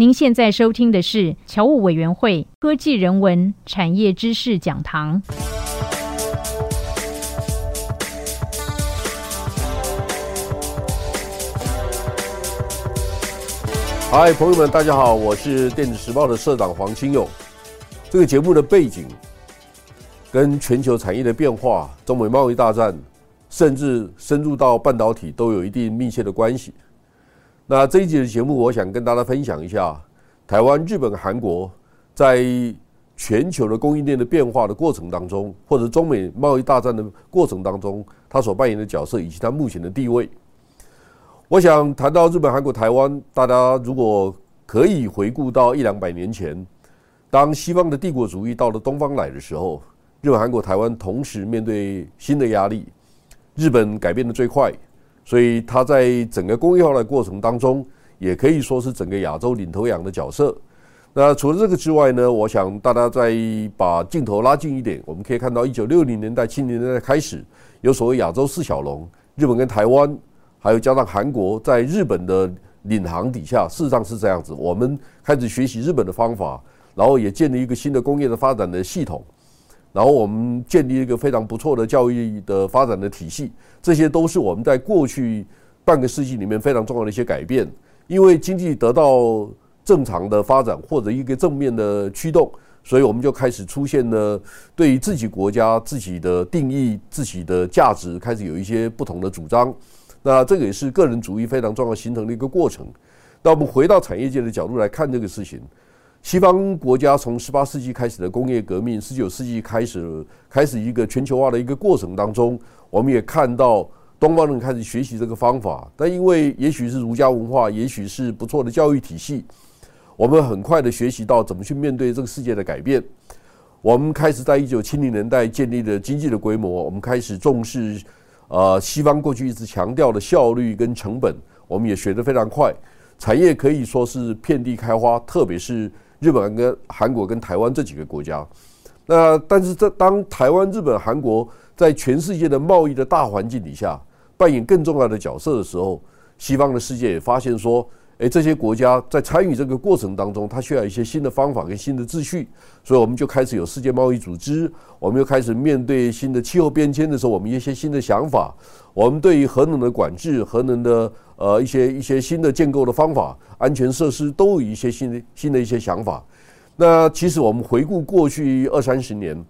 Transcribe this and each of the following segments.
您现在收听的是侨务委员会科技人文产业知识讲堂。嗨，朋友们，大家好，我是电子时报的社长黄清勇。这个节目的背景跟全球产业的变化、中美贸易大战，甚至深入到半导体，都有一定密切的关系。那这一集的节目，我想跟大家分享一下台湾、日本、韩国在全球的供应链的变化的过程当中，或者中美贸易大战的过程当中，它所扮演的角色以及它目前的地位。我想谈到日本、韩国、台湾，大家如果可以回顾到一两百年前，当西方的帝国主义到了东方来的时候，日本、韩国、台湾同时面对新的压力，日本改变的最快。所以它在整个工业化的过程当中，也可以说是整个亚洲领头羊的角色。那除了这个之外呢，我想大家再把镜头拉近一点，我们可以看到一九六零年代、七零年代开始，有所谓亚洲四小龙，日本跟台湾，还有加上韩国，在日本的领航底下，事实上是这样子。我们开始学习日本的方法，然后也建立一个新的工业的发展的系统。然后我们建立一个非常不错的教育的发展的体系，这些都是我们在过去半个世纪里面非常重要的一些改变。因为经济得到正常的发展或者一个正面的驱动，所以我们就开始出现了对于自己国家自己的定义、自己的价值开始有一些不同的主张。那这个也是个人主义非常重要形成的一个过程。那我们回到产业界的角度来看这个事情。西方国家从十八世纪开始的工业革命，十九世纪开始开始一个全球化的一个过程当中，我们也看到东方人开始学习这个方法。但因为也许是儒家文化，也许是不错的教育体系，我们很快的学习到怎么去面对这个世界的改变。我们开始在一九七零年代建立了经济的规模，我们开始重视呃西方过去一直强调的效率跟成本，我们也学得非常快，产业可以说是遍地开花，特别是。日本跟韩国跟台湾这几个国家，那但是这当台湾、日本、韩国在全世界的贸易的大环境底下扮演更重要的角色的时候，西方的世界也发现说。诶，这些国家在参与这个过程当中，它需要一些新的方法跟新的秩序，所以我们就开始有世界贸易组织，我们又开始面对新的气候变迁的时候，我们一些新的想法，我们对于核能的管制、核能的呃一些一些新的建构的方法、安全设施都有一些新的新的一些想法。那其实我们回顾过去二三十年，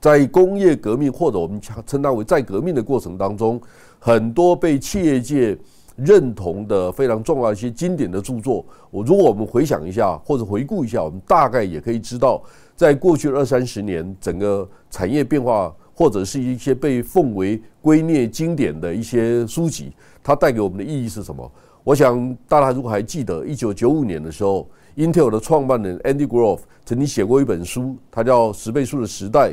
在工业革命或者我们称它为再革命的过程当中，很多被企业界。认同的非常重要一些经典的著作，我如果我们回想一下或者回顾一下，我们大概也可以知道，在过去二三十年，整个产业变化或者是一些被奉为圭臬经典的一些书籍，它带给我们的意义是什么？我想大家如果还记得，一九九五年的时候，Intel 的创办人 Andy Grove 曾经写过一本书，它叫《十倍数的时代》，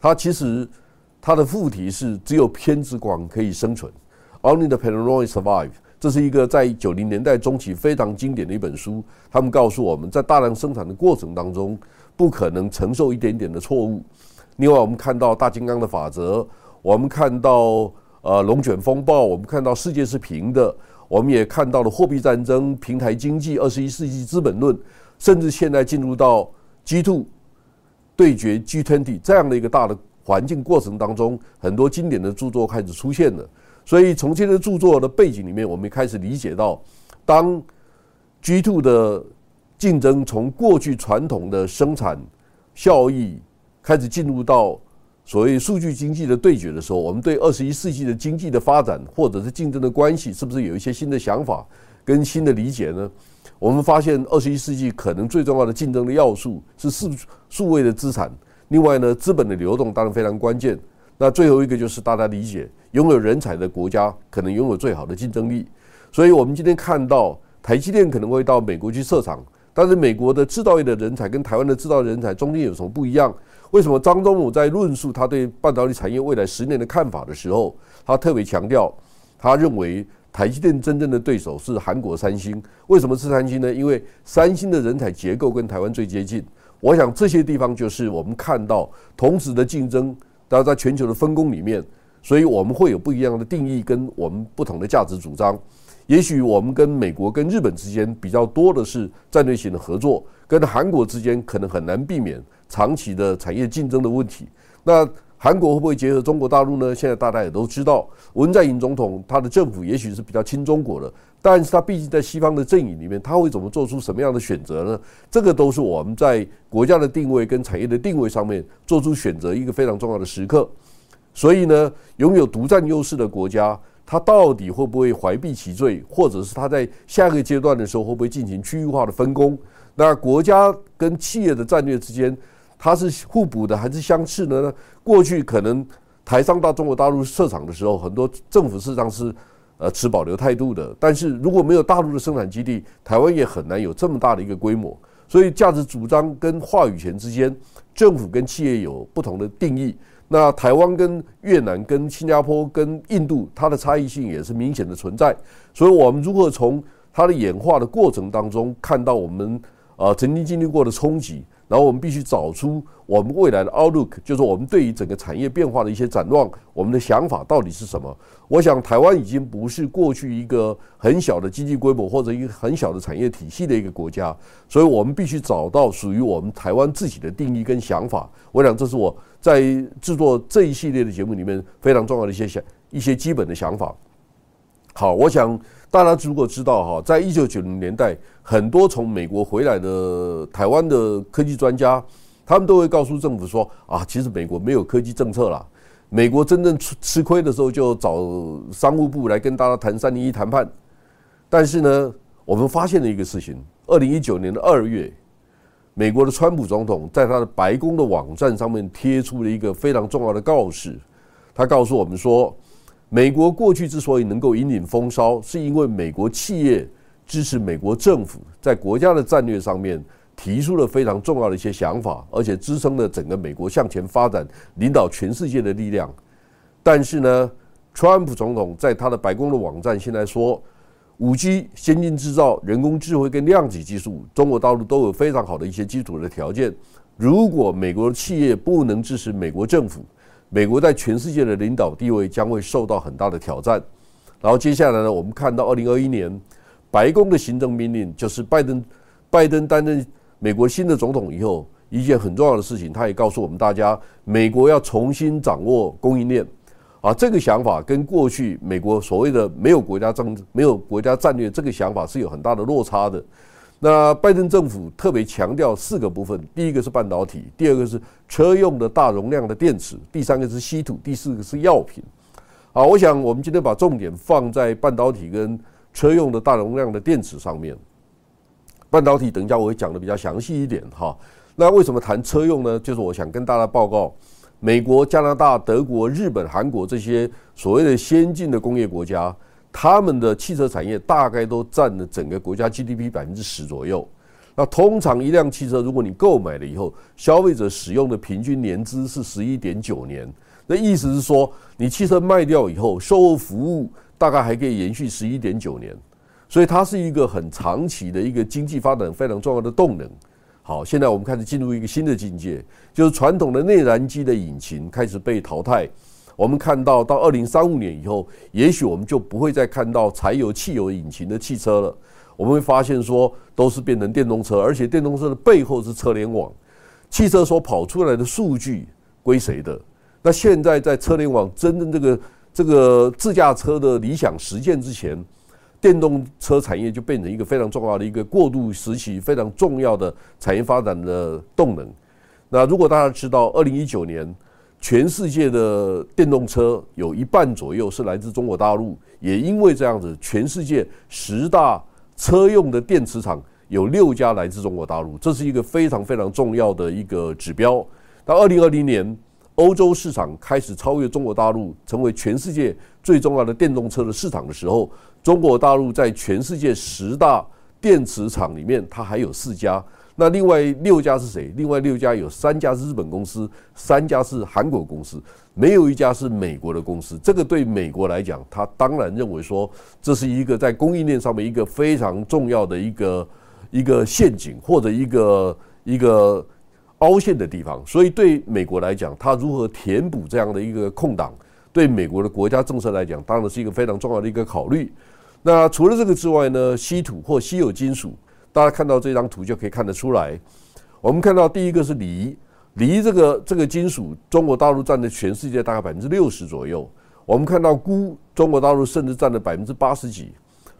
它其实它的副题是“只有偏执狂可以生存”。Only the paranoid survive。这是一个在九零年代中期非常经典的一本书。他们告诉我们在大量生产的过程当中，不可能承受一点点的错误。另外，我们看到大金刚的法则，我们看到呃龙卷风暴，我们看到世界是平的，我们也看到了货币战争、平台经济、二十一世纪资本论，甚至现在进入到 G two 对决 G twenty 这样的一个大的环境过程当中，很多经典的著作开始出现了。所以，从这些著作的背景里面，我们开始理解到，当 G two 的竞争从过去传统的生产效益开始进入到所谓数据经济的对决的时候，我们对二十一世纪的经济的发展或者是竞争的关系，是不是有一些新的想法跟新的理解呢？我们发现，二十一世纪可能最重要的竞争的要素是数数位的资产，另外呢，资本的流动当然非常关键。那最后一个就是大家理解，拥有人才的国家可能拥有最好的竞争力。所以，我们今天看到台积电可能会到美国去设厂，但是美国的制造业的人才跟台湾的制造人才中间有什么不一样？为什么张忠武在论述他对半导体产业未来十年的看法的时候，他特别强调，他认为台积电真正的对手是韩国三星。为什么是三星呢？因为三星的人才结构跟台湾最接近。我想这些地方就是我们看到同时的竞争。大家在全球的分工里面，所以我们会有不一样的定义跟我们不同的价值主张。也许我们跟美国、跟日本之间比较多的是战略性的合作，跟韩国之间可能很难避免长期的产业竞争的问题。那韩国会不会结合中国大陆呢？现在大家也都知道，文在寅总统他的政府也许是比较亲中国的，但是他毕竟在西方的阵营里面，他会怎么做出什么样的选择呢？这个都是我们在国家的定位跟产业的定位上面做出选择一个非常重要的时刻。所以呢，拥有独占优势的国家，它到底会不会怀璧其罪，或者是它在下一个阶段的时候会不会进行区域化的分工？那国家跟企业的战略之间。它是互补的还是相斥的呢？过去可能台商到中国大陆设厂的时候，很多政府事实上是呃持保留态度的。但是如果没有大陆的生产基地，台湾也很难有这么大的一个规模。所以价值主张跟话语权之间，政府跟企业有不同的定义。那台湾跟越南、跟新加坡、跟印度，它的差异性也是明显的存在。所以我们如何从它的演化的过程当中，看到我们呃曾经经历过的冲击？然后我们必须找出我们未来的 outlook，就是我们对于整个产业变化的一些展望，我们的想法到底是什么？我想台湾已经不是过去一个很小的经济规模或者一个很小的产业体系的一个国家，所以我们必须找到属于我们台湾自己的定义跟想法。我想这是我在制作这一系列的节目里面非常重要的一些想一些基本的想法。好，我想。大家如果知道哈，在一九九零年代，很多从美国回来的台湾的科技专家，他们都会告诉政府说：啊，其实美国没有科技政策了。美国真正吃吃亏的时候，就找商务部来跟大家谈三零一谈判。但是呢，我们发现了一个事情：二零一九年的二月，美国的川普总统在他的白宫的网站上面贴出了一个非常重要的告示，他告诉我们说。美国过去之所以能够引领风骚，是因为美国企业支持美国政府在国家的战略上面提出了非常重要的一些想法，而且支撑了整个美国向前发展、领导全世界的力量。但是呢，川普总统在他的白宫的网站现在说，五 G、先进制造、人工智慧跟量子技术，中国大陆都有非常好的一些基础的条件。如果美国的企业不能支持美国政府，美国在全世界的领导地位将会受到很大的挑战。然后接下来呢，我们看到二零二一年白宫的行政命令，就是拜登拜登担任美国新的总统以后，一件很重要的事情，他也告诉我们大家，美国要重新掌握供应链。啊，这个想法跟过去美国所谓的没有国家政没有国家战略这个想法是有很大的落差的。那拜登政府特别强调四个部分：第一个是半导体，第二个是车用的大容量的电池，第三个是稀土，第四个是药品。好，我想我们今天把重点放在半导体跟车用的大容量的电池上面。半导体等一下我会讲的比较详细一点哈。那为什么谈车用呢？就是我想跟大家报告，美国、加拿大、德国、日本、韩国这些所谓的先进的工业国家。他们的汽车产业大概都占了整个国家 GDP 百分之十左右。那通常一辆汽车，如果你购买了以后，消费者使用的平均年资是十一点九年。那意思是说，你汽车卖掉以后，售后服务大概还可以延续十一点九年。所以它是一个很长期的一个经济发展非常重要的动能。好，现在我们开始进入一个新的境界，就是传统的内燃机的引擎开始被淘汰。我们看到，到二零三五年以后，也许我们就不会再看到柴油、汽油引擎的汽车了。我们会发现说，都是变成电动车，而且电动车的背后是车联网。汽车所跑出来的数据归谁的？那现在在车联网真正这个这个自驾车的理想实现之前，电动车产业就变成一个非常重要的一个过渡时期，非常重要的产业发展的动能。那如果大家知道，二零一九年。全世界的电动车有一半左右是来自中国大陆，也因为这样子，全世界十大车用的电池厂有六家来自中国大陆，这是一个非常非常重要的一个指标。到二零二零年，欧洲市场开始超越中国大陆，成为全世界最重要的电动车的市场的时候，中国大陆在全世界十大电池厂里面，它还有四家。那另外六家是谁？另外六家有三家是日本公司，三家是韩国公司，没有一家是美国的公司。这个对美国来讲，他当然认为说这是一个在供应链上面一个非常重要的一个一个陷阱或者一个一个凹陷的地方。所以对美国来讲，它如何填补这样的一个空档，对美国的国家政策来讲，当然是一个非常重要的一个考虑。那除了这个之外呢，稀土或稀有金属，大家看到这张图就可以看得出来。我们看到第一个是锂，锂这个这个金属，中国大陆占的全世界大概百分之六十左右。我们看到钴，中国大陆甚至占了百分之八十几。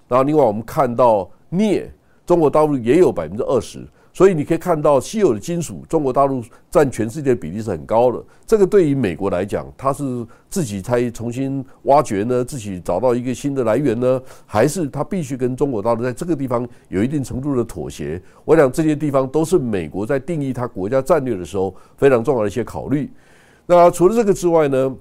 然后另外我们看到镍，中国大陆也有百分之二十。所以你可以看到，稀有的金属，中国大陆占全世界比例是很高的。这个对于美国来讲，它是自己才重新挖掘呢，自己找到一个新的来源呢，还是它必须跟中国大陆在这个地方有一定程度的妥协？我想这些地方都是美国在定义它国家战略的时候非常重要的一些考虑。那除了这个之外呢，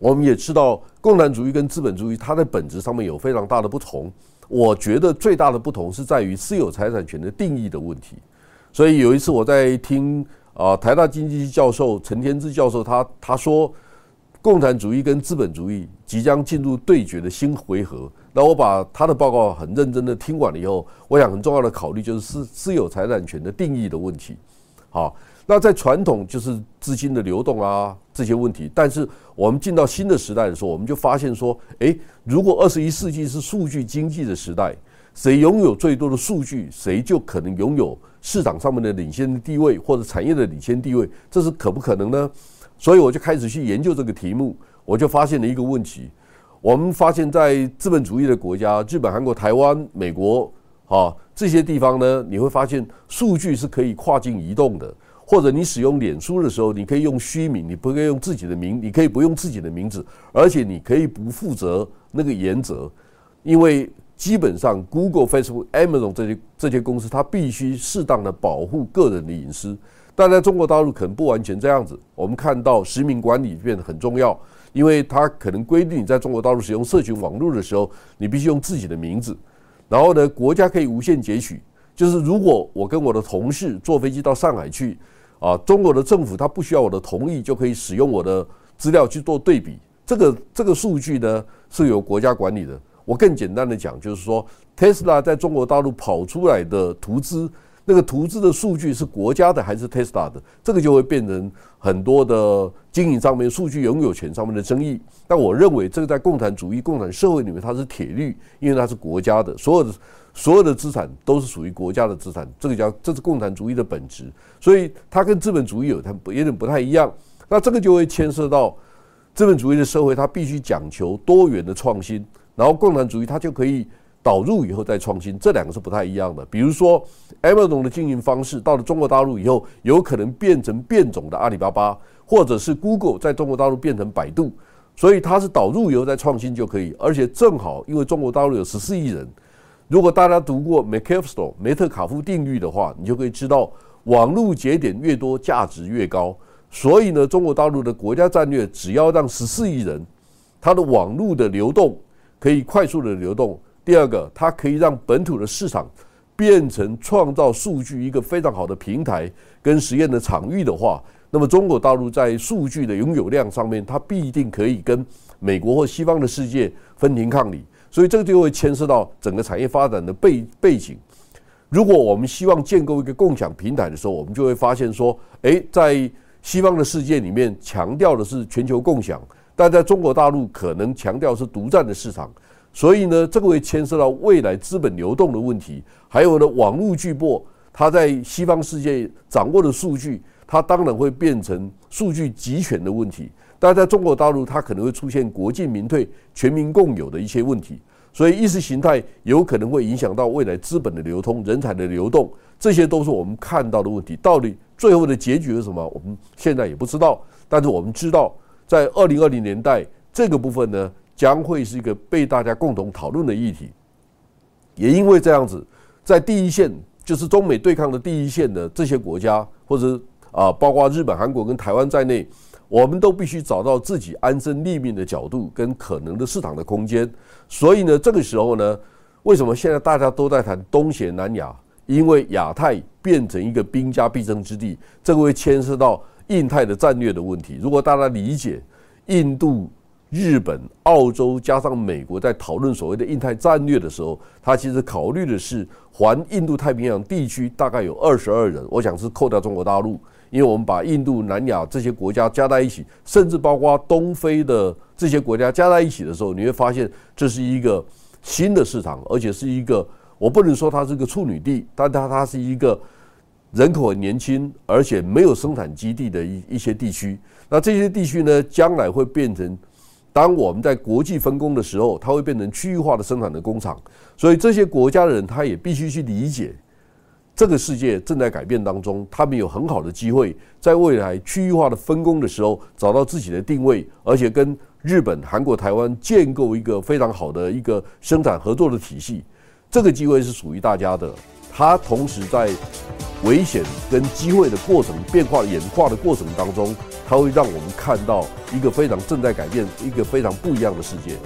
我们也知道，共产主义跟资本主义它在本质上面有非常大的不同。我觉得最大的不同是在于私有财产权的定义的问题。所以有一次我在听啊台大经济系教授陈天志教授他他说，共产主义跟资本主义即将进入对决的新回合。那我把他的报告很认真的听完了以后，我想很重要的考虑就是私私有财产权的定义的问题。好。那在传统就是资金的流动啊这些问题，但是我们进到新的时代的时候，我们就发现说，诶，如果二十一世纪是数据经济的时代，谁拥有最多的数据，谁就可能拥有市场上面的领先的地位或者产业的领先地位，这是可不可能呢？所以我就开始去研究这个题目，我就发现了一个问题，我们发现在资本主义的国家，日本、韩国、台湾、美国啊这些地方呢，你会发现数据是可以跨境移动的。或者你使用脸书的时候，你可以用虚名，你不可以用自己的名，你可以不用自己的名字，而且你可以不负责那个原则，因为基本上 Google、Facebook、Amazon 这些这些公司，它必须适当的保护个人的隐私。但在中国大陆可能不完全这样子。我们看到实名管理变得很重要，因为它可能规定你在中国大陆使用社群网络的时候，你必须用自己的名字。然后呢，国家可以无限截取，就是如果我跟我的同事坐飞机到上海去。啊，中国的政府它不需要我的同意就可以使用我的资料去做对比，这个这个数据呢是由国家管理的。我更简单的讲，就是说，Tesla 在中国大陆跑出来的图资，那个图资的数据是国家的还是 Tesla 的，这个就会变成很多的经营上面、数据拥有权上面的争议。但我认为这个在共产主义、共产社会里面它是铁律，因为它是国家的，所有的。所有的资产都是属于国家的资产，这个叫这是共产主义的本质，所以它跟资本主义有它有点不太一样。那这个就会牵涉到资本主义的社会，它必须讲求多元的创新，然后共产主义它就可以导入以后再创新，这两个是不太一样的。比如说，Amazon 的经营方式到了中国大陆以后，有可能变成变种的阿里巴巴，或者是 Google 在中国大陆变成百度，所以它是导入以后再创新就可以，而且正好因为中国大陆有十四亿人。如果大家读过梅克斯托梅特卡夫定律的话，你就可以知道，网络节点越多，价值越高。所以呢，中国大陆的国家战略，只要让十四亿人，它的网络的流动可以快速的流动。第二个，它可以让本土的市场变成创造数据一个非常好的平台跟实验的场域的话，那么中国大陆在数据的拥有量上面，它必定可以跟美国或西方的世界分庭抗礼。所以这个就会牵涉到整个产业发展的背背景。如果我们希望建构一个共享平台的时候，我们就会发现说，诶，在西方的世界里面强调的是全球共享，但在中国大陆可能强调是独占的市场。所以呢，这个会牵涉到未来资本流动的问题，还有呢，网络巨擘它在西方世界掌握的数据，它当然会变成数据集权的问题。但在中国大陆，它可能会出现国进民退、全民共有的一些问题，所以意识形态有可能会影响到未来资本的流通、人才的流动，这些都是我们看到的问题。到底最后的结局是什么？我们现在也不知道。但是我们知道，在二零二零年代这个部分呢，将会是一个被大家共同讨论的议题。也因为这样子，在第一线，就是中美对抗的第一线的这些国家，或者啊，包括日本、韩国跟台湾在内。我们都必须找到自己安身立命的角度跟可能的市场的空间。所以呢，这个时候呢，为什么现在大家都在谈东协、南亚？因为亚太变成一个兵家必争之地，这个会牵涉到印太的战略的问题。如果大家理解印度、日本、澳洲加上美国在讨论所谓的印太战略的时候，他其实考虑的是环印度太平洋地区大概有二十二人，我想是扣掉中国大陆。因为我们把印度、南亚这些国家加在一起，甚至包括东非的这些国家加在一起的时候，你会发现这是一个新的市场，而且是一个我不能说它是个处女地，但它它是一个人口很年轻，而且没有生产基地的一一些地区。那这些地区呢，将来会变成。当我们在国际分工的时候，它会变成区域化的生产的工厂，所以这些国家的人他也必须去理解，这个世界正在改变当中，他们有很好的机会，在未来区域化的分工的时候找到自己的定位，而且跟日本、韩国、台湾建构一个非常好的一个生产合作的体系，这个机会是属于大家的。它同时在危险跟机会的过程变化演化的过程当中。它会让我们看到一个非常正在改变、一个非常不一样的世界。